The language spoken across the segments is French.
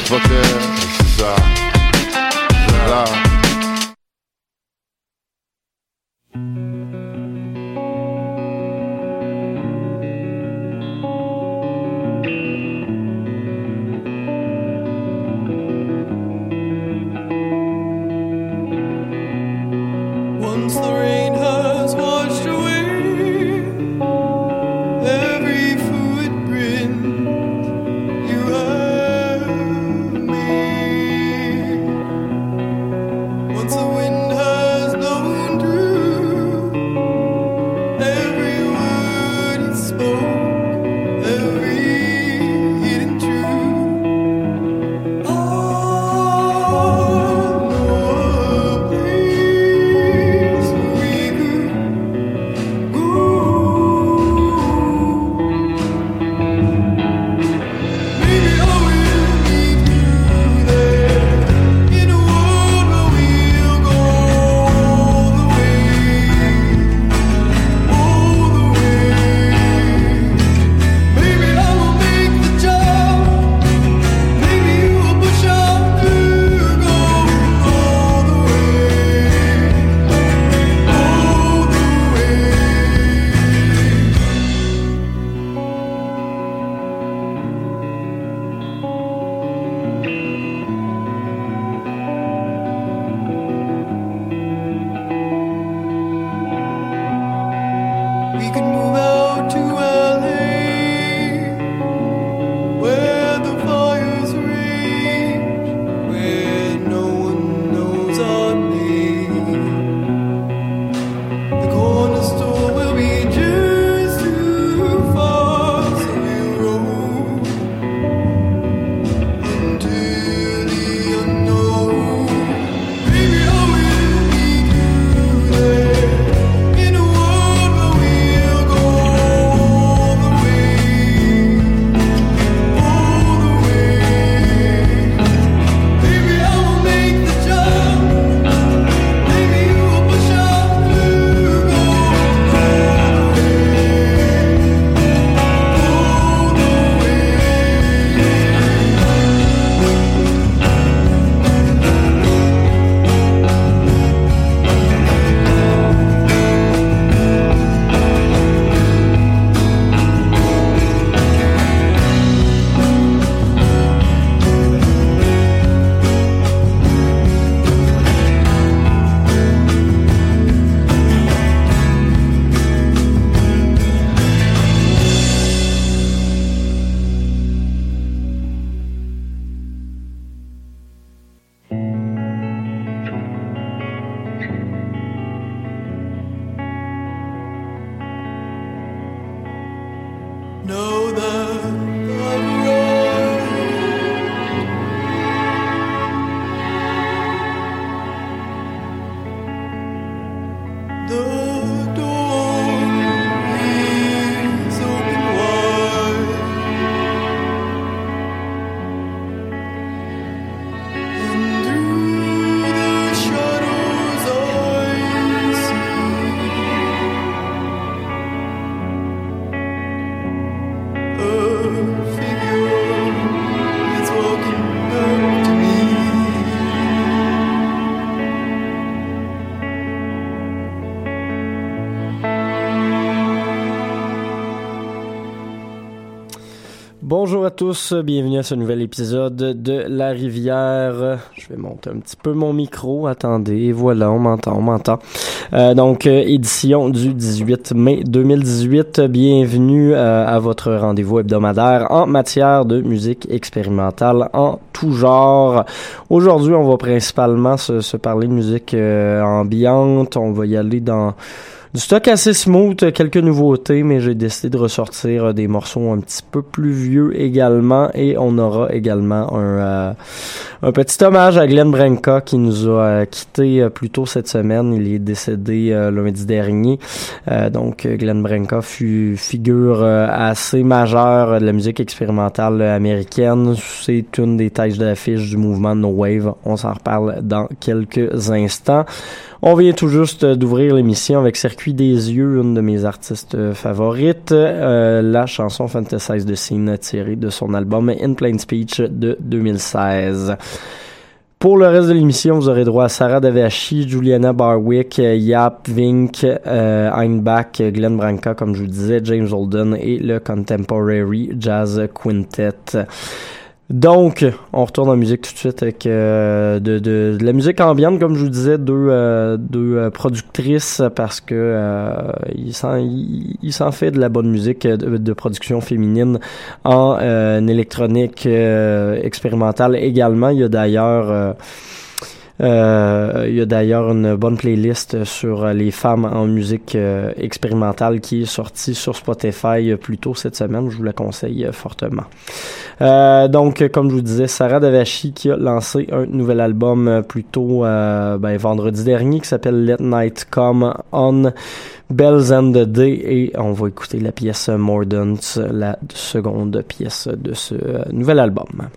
Oh, fucker, c'est ça. Bonjour à tous, bienvenue à ce nouvel épisode de La Rivière. Je vais monter un petit peu mon micro, attendez, voilà, on m'entend, on m'entend. Euh, donc, euh, édition du 18 mai 2018, bienvenue euh, à votre rendez-vous hebdomadaire en matière de musique expérimentale en tout genre. Aujourd'hui, on va principalement se, parler de musique ambiante, on va y aller dans du stock assez smooth, quelques nouveautés, mais j'ai décidé de ressortir euh, des morceaux un petit peu plus vieux également. Et on aura également un, euh, un petit hommage à Glenn Branca qui nous a euh, quitté euh, plus tôt cette semaine. Il est décédé euh, lundi dernier. Donc Glenn Branca fut figure assez majeure de la musique expérimentale américaine. C'est une des têtes d'affiche du mouvement No Wave. On s'en reparle dans quelques instants. On vient tout juste d'ouvrir l'émission avec Circuit des yeux, une de mes artistes favorites, la chanson Fantasize de Scene tirée de son album In Plain Speech de 2016. Pour le reste de l'émission, vous aurez droit à Sarah Davachi, Juliana Barwick, Yap Vink, euh, Einbach, Glenn Branca, comme je vous disais, James Holden et le Contemporary Jazz Quintet. Donc, on retourne en musique tout de suite avec euh, de, de, de la musique ambiante, comme je vous disais, deux, euh, deux euh, productrices parce que euh, il s'en il, il fait de la bonne musique euh, de, de production féminine en euh, électronique expérimentale également. Il y a d'ailleurs euh, il y a d'ailleurs une bonne playlist sur les femmes en musique euh, expérimentale qui est sortie sur Spotify euh, plus tôt cette semaine. Je vous la conseille euh, fortement. Euh, donc, comme je vous disais, Sarah Davachi qui a lancé un nouvel album plus tôt ben, vendredi dernier qui s'appelle Let Night Come On. Bells and the Day et on va écouter la pièce Mordant, la seconde pièce de ce nouvel album.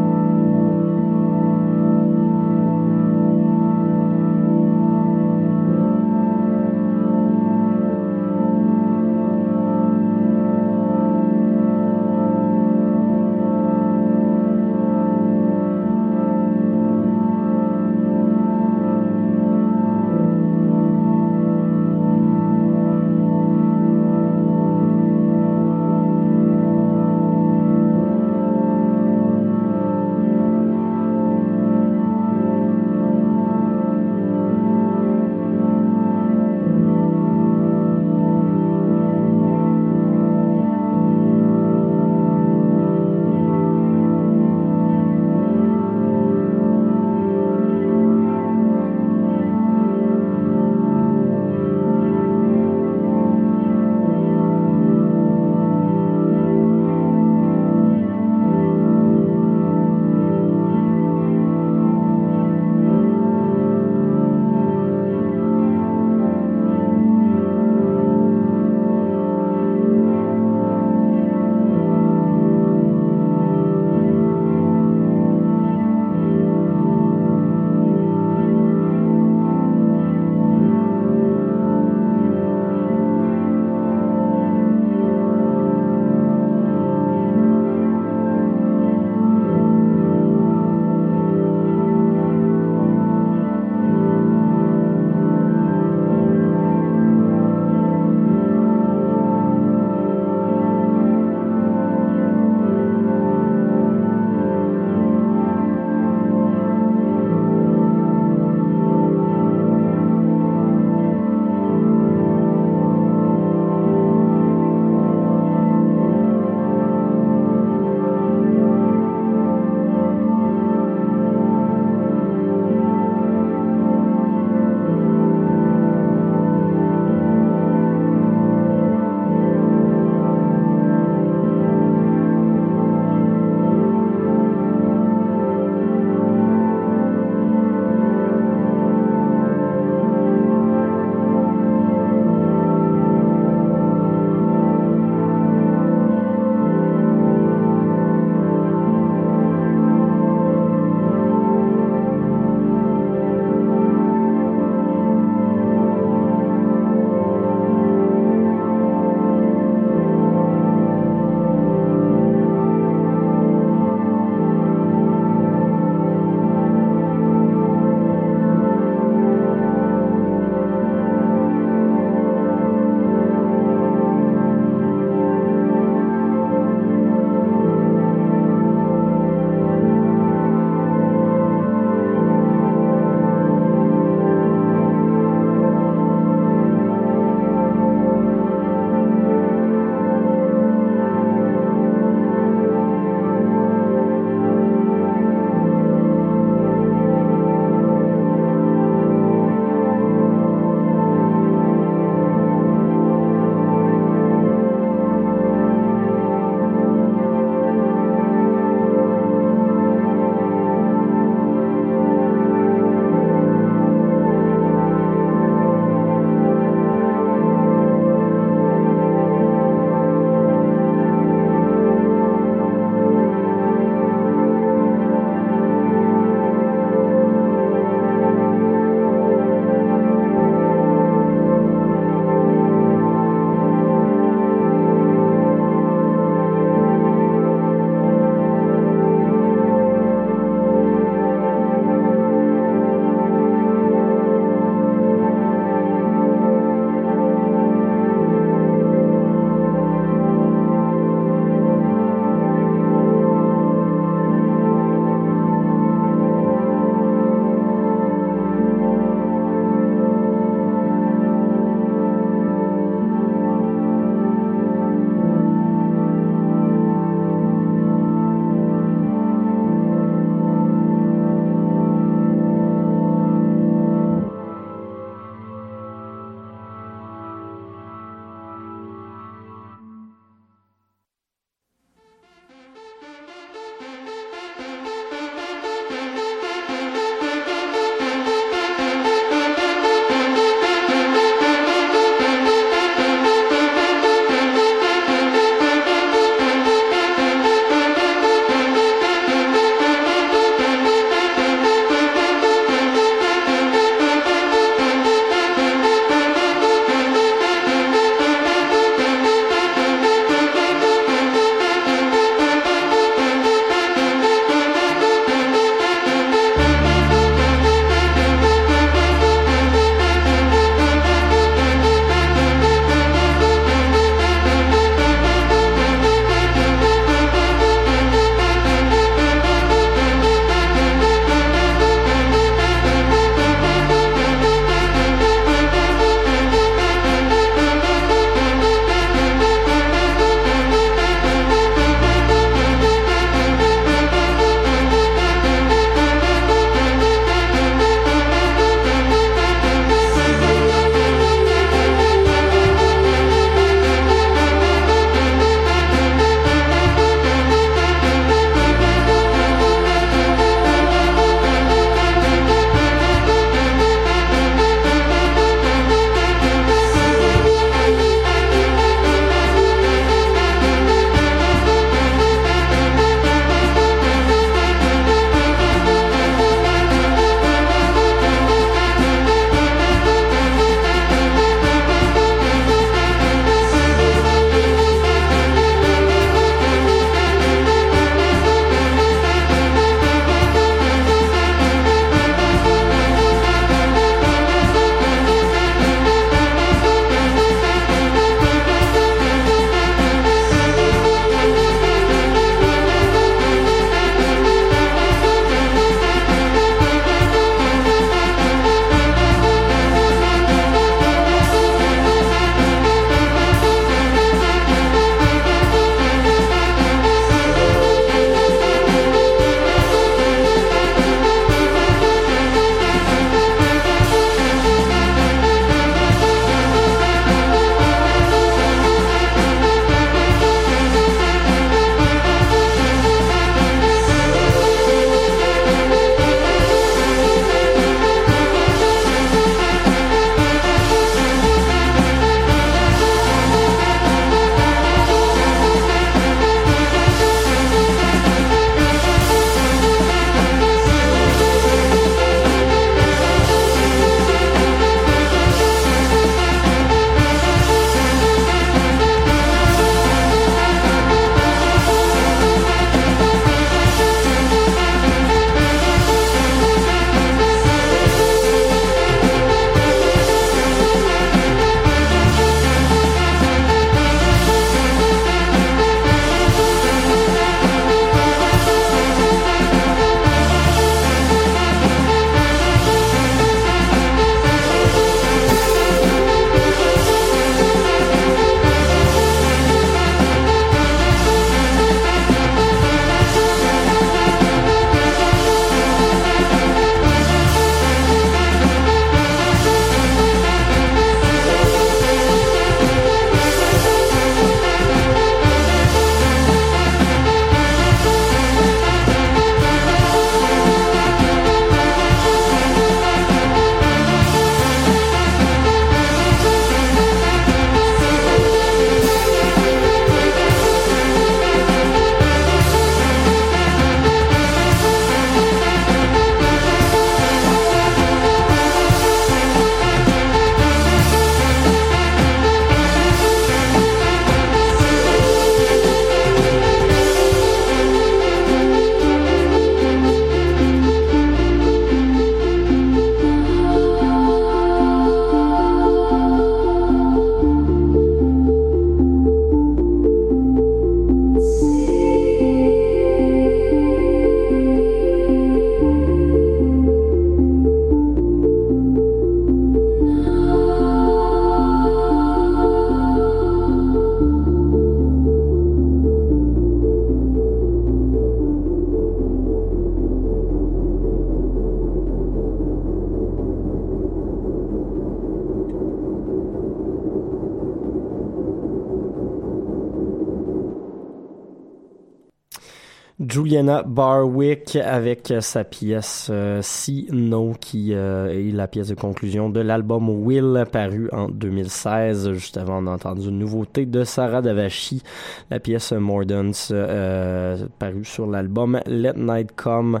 Juliana Barwick avec sa pièce euh, See No qui euh, est la pièce de conclusion de l'album Will paru en 2016. Juste avant, on a entendu une nouveauté de Sarah Davachi, la pièce Mordance euh, parue sur l'album Let Night Come.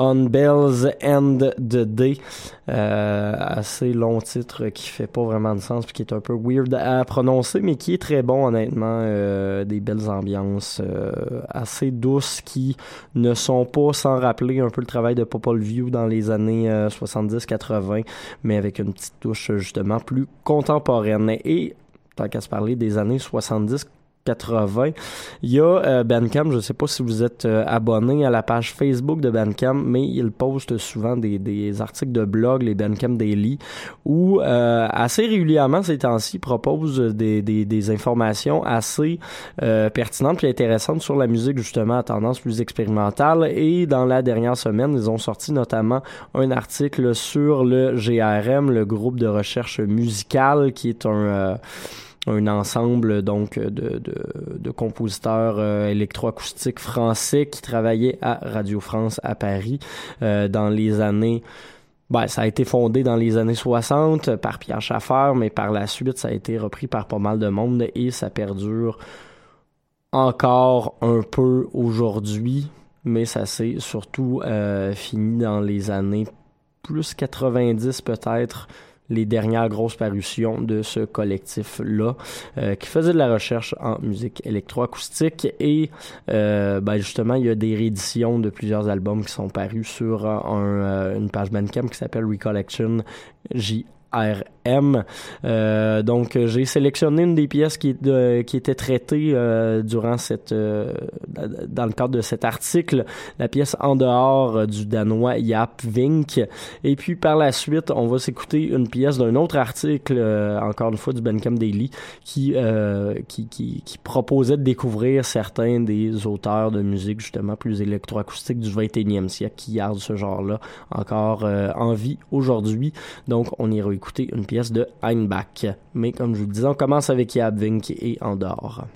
On Bells End the Day. Euh, assez long titre qui fait pas vraiment de sens puis qui est un peu weird à prononcer, mais qui est très bon honnêtement. Euh, des belles ambiances euh, assez douces qui ne sont pas sans rappeler un peu le travail de Popol View dans les années 70-80, mais avec une petite touche justement plus contemporaine. Et tant qu'à se parler des années 70 80. Il y a euh, Bandcamp, je ne sais pas si vous êtes euh, abonné à la page Facebook de Bandcamp, mais il poste souvent des, des articles de blog, les Bandcamp Daily, où euh, assez régulièrement ces temps-ci propose des, des, des informations assez euh, pertinentes et intéressantes sur la musique justement à tendance plus expérimentale. Et dans la dernière semaine, ils ont sorti notamment un article sur le GRM, le groupe de recherche musicale, qui est un euh, un ensemble donc de, de, de compositeurs euh, électroacoustiques français qui travaillaient à Radio France à Paris euh, dans les années ben, ça a été fondé dans les années 60 par Pierre Schaffer, mais par la suite, ça a été repris par pas mal de monde et ça perdure encore un peu aujourd'hui, mais ça s'est surtout euh, fini dans les années plus 90 peut-être les dernières grosses parutions de ce collectif-là, euh, qui faisait de la recherche en musique électroacoustique. Et euh, ben justement, il y a des rééditions de plusieurs albums qui sont parus sur euh, une page Bandcamp qui s'appelle Recollection J. Euh, donc, j'ai sélectionné une des pièces qui, était traitée euh, durant cette, euh, dans le cadre de cet article, la pièce en dehors du danois Yap Vink. Et puis, par la suite, on va s'écouter une pièce d'un autre article, encore une fois du Bandcamp Daily, qui, qui, proposait de découvrir certains des auteurs de musique, justement, plus électroacoustique du 21e siècle, qui gardent ce genre-là encore en vie aujourd'hui. Donc, on ira écouter une pièce de Heinbach. Mais comme je vous le disais, on commence avec Yabvink et Andorre.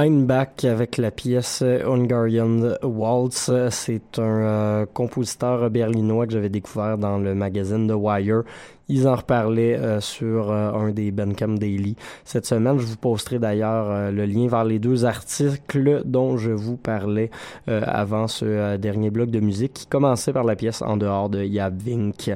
Einbach avec la pièce Hungarian Waltz. C'est un euh, compositeur berlinois que j'avais découvert dans le magazine The Wire. Ils en reparlaient euh, sur euh, un des Bandcamp Daily cette semaine. Je vous posterai d'ailleurs le lien vers les deux articles dont je vous parlais avant ce dernier bloc de musique qui commençait par la pièce En dehors de Yabvink.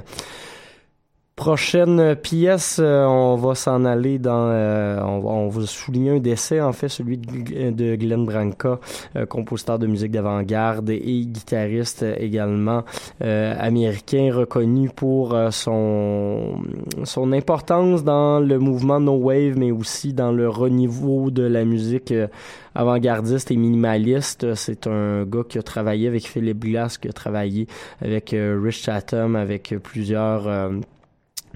Prochaine pièce, euh, on va s'en aller dans, euh, on, va, on va souligner un décès en fait, celui de, de Glenn Branca, euh, compositeur de musique d'avant-garde et guitariste également euh, américain, reconnu pour euh, son son importance dans le mouvement no wave, mais aussi dans le renouveau de la musique euh, avant-gardiste et minimaliste. C'est un gars qui a travaillé avec Philip Glass, qui a travaillé avec euh, Rich Chatham, avec euh, plusieurs euh,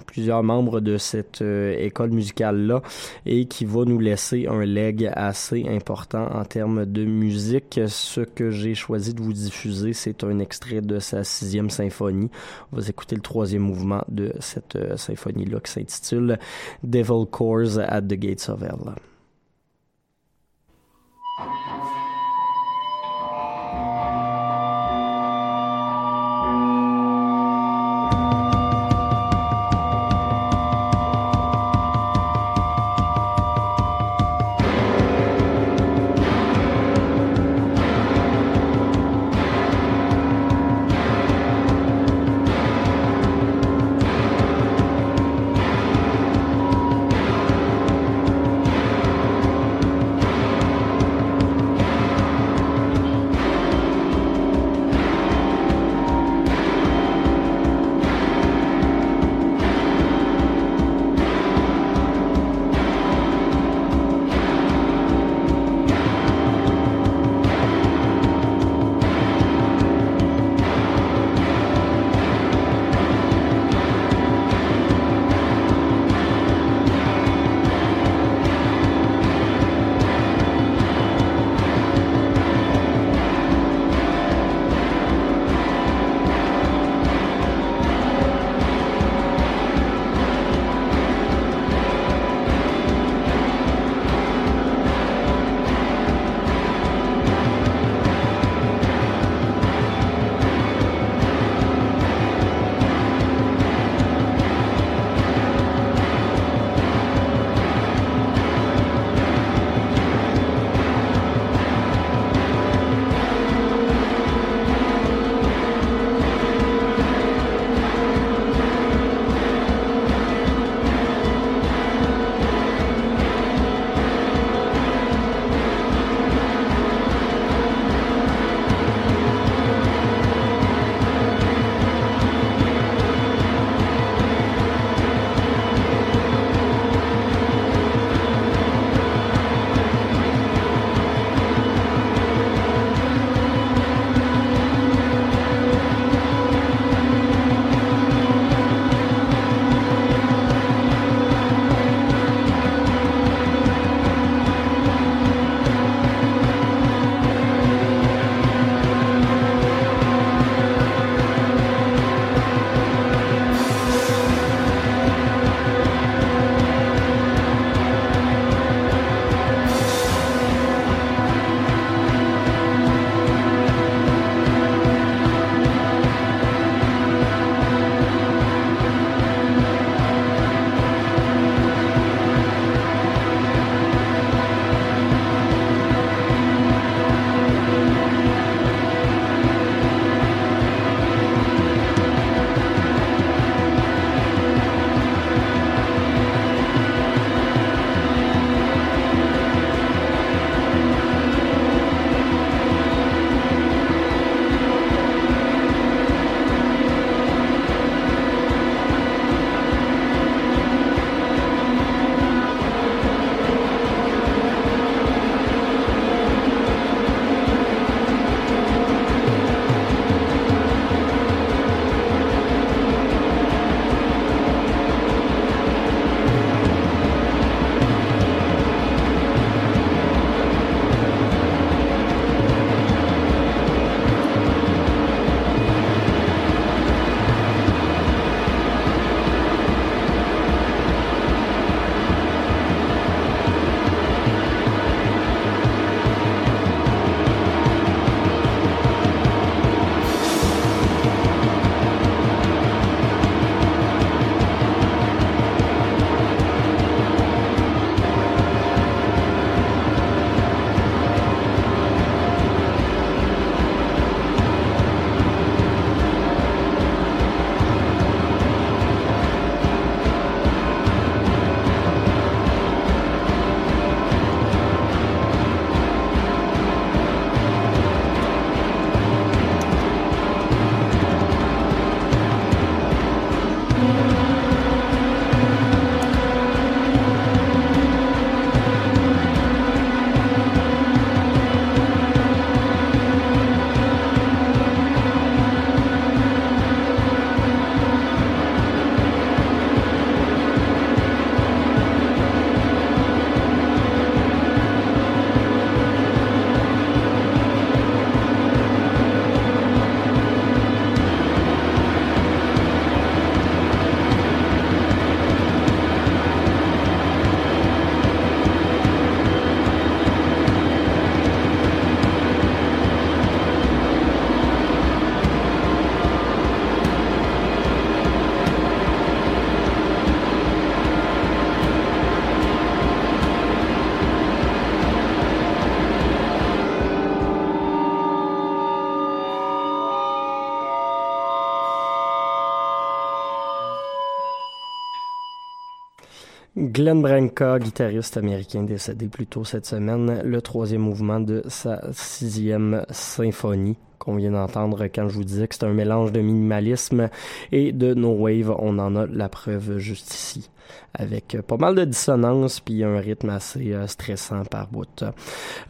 plusieurs membres de cette euh, école musicale-là et qui va nous laisser un leg assez important en termes de musique. Ce que j'ai choisi de vous diffuser, c'est un extrait de sa sixième symphonie. On va écouter le troisième mouvement de cette euh, symphonie-là qui s'intitule Devil Chorus at the Gates of Hell. Glenn Branca, guitariste américain décédé plus tôt cette semaine, le troisième mouvement de sa sixième symphonie qu'on vient d'entendre quand je vous disais que c'est un mélange de minimalisme et de no wave, on en a la preuve juste ici avec pas mal de dissonance puis un rythme assez euh, stressant par bout.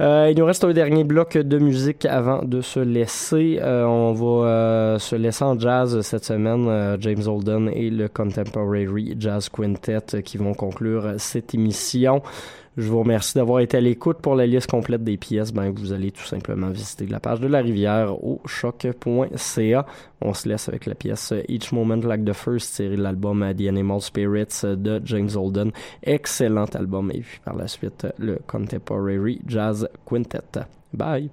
Euh, il nous reste un dernier bloc de musique avant de se laisser. Euh, on va euh, se laisser en jazz cette semaine. Euh, James Holden et le Contemporary Jazz Quintet qui vont conclure cette émission. Je vous remercie d'avoir été à l'écoute. Pour la liste complète des pièces, ben, vous allez tout simplement visiter la page de la rivière au choc.ca. On se laisse avec la pièce Each Moment Like the First, tirée de l'album The Animal Spirits de James Holden. Excellent album. Et puis par la suite, le Contemporary Jazz Quintet. Bye!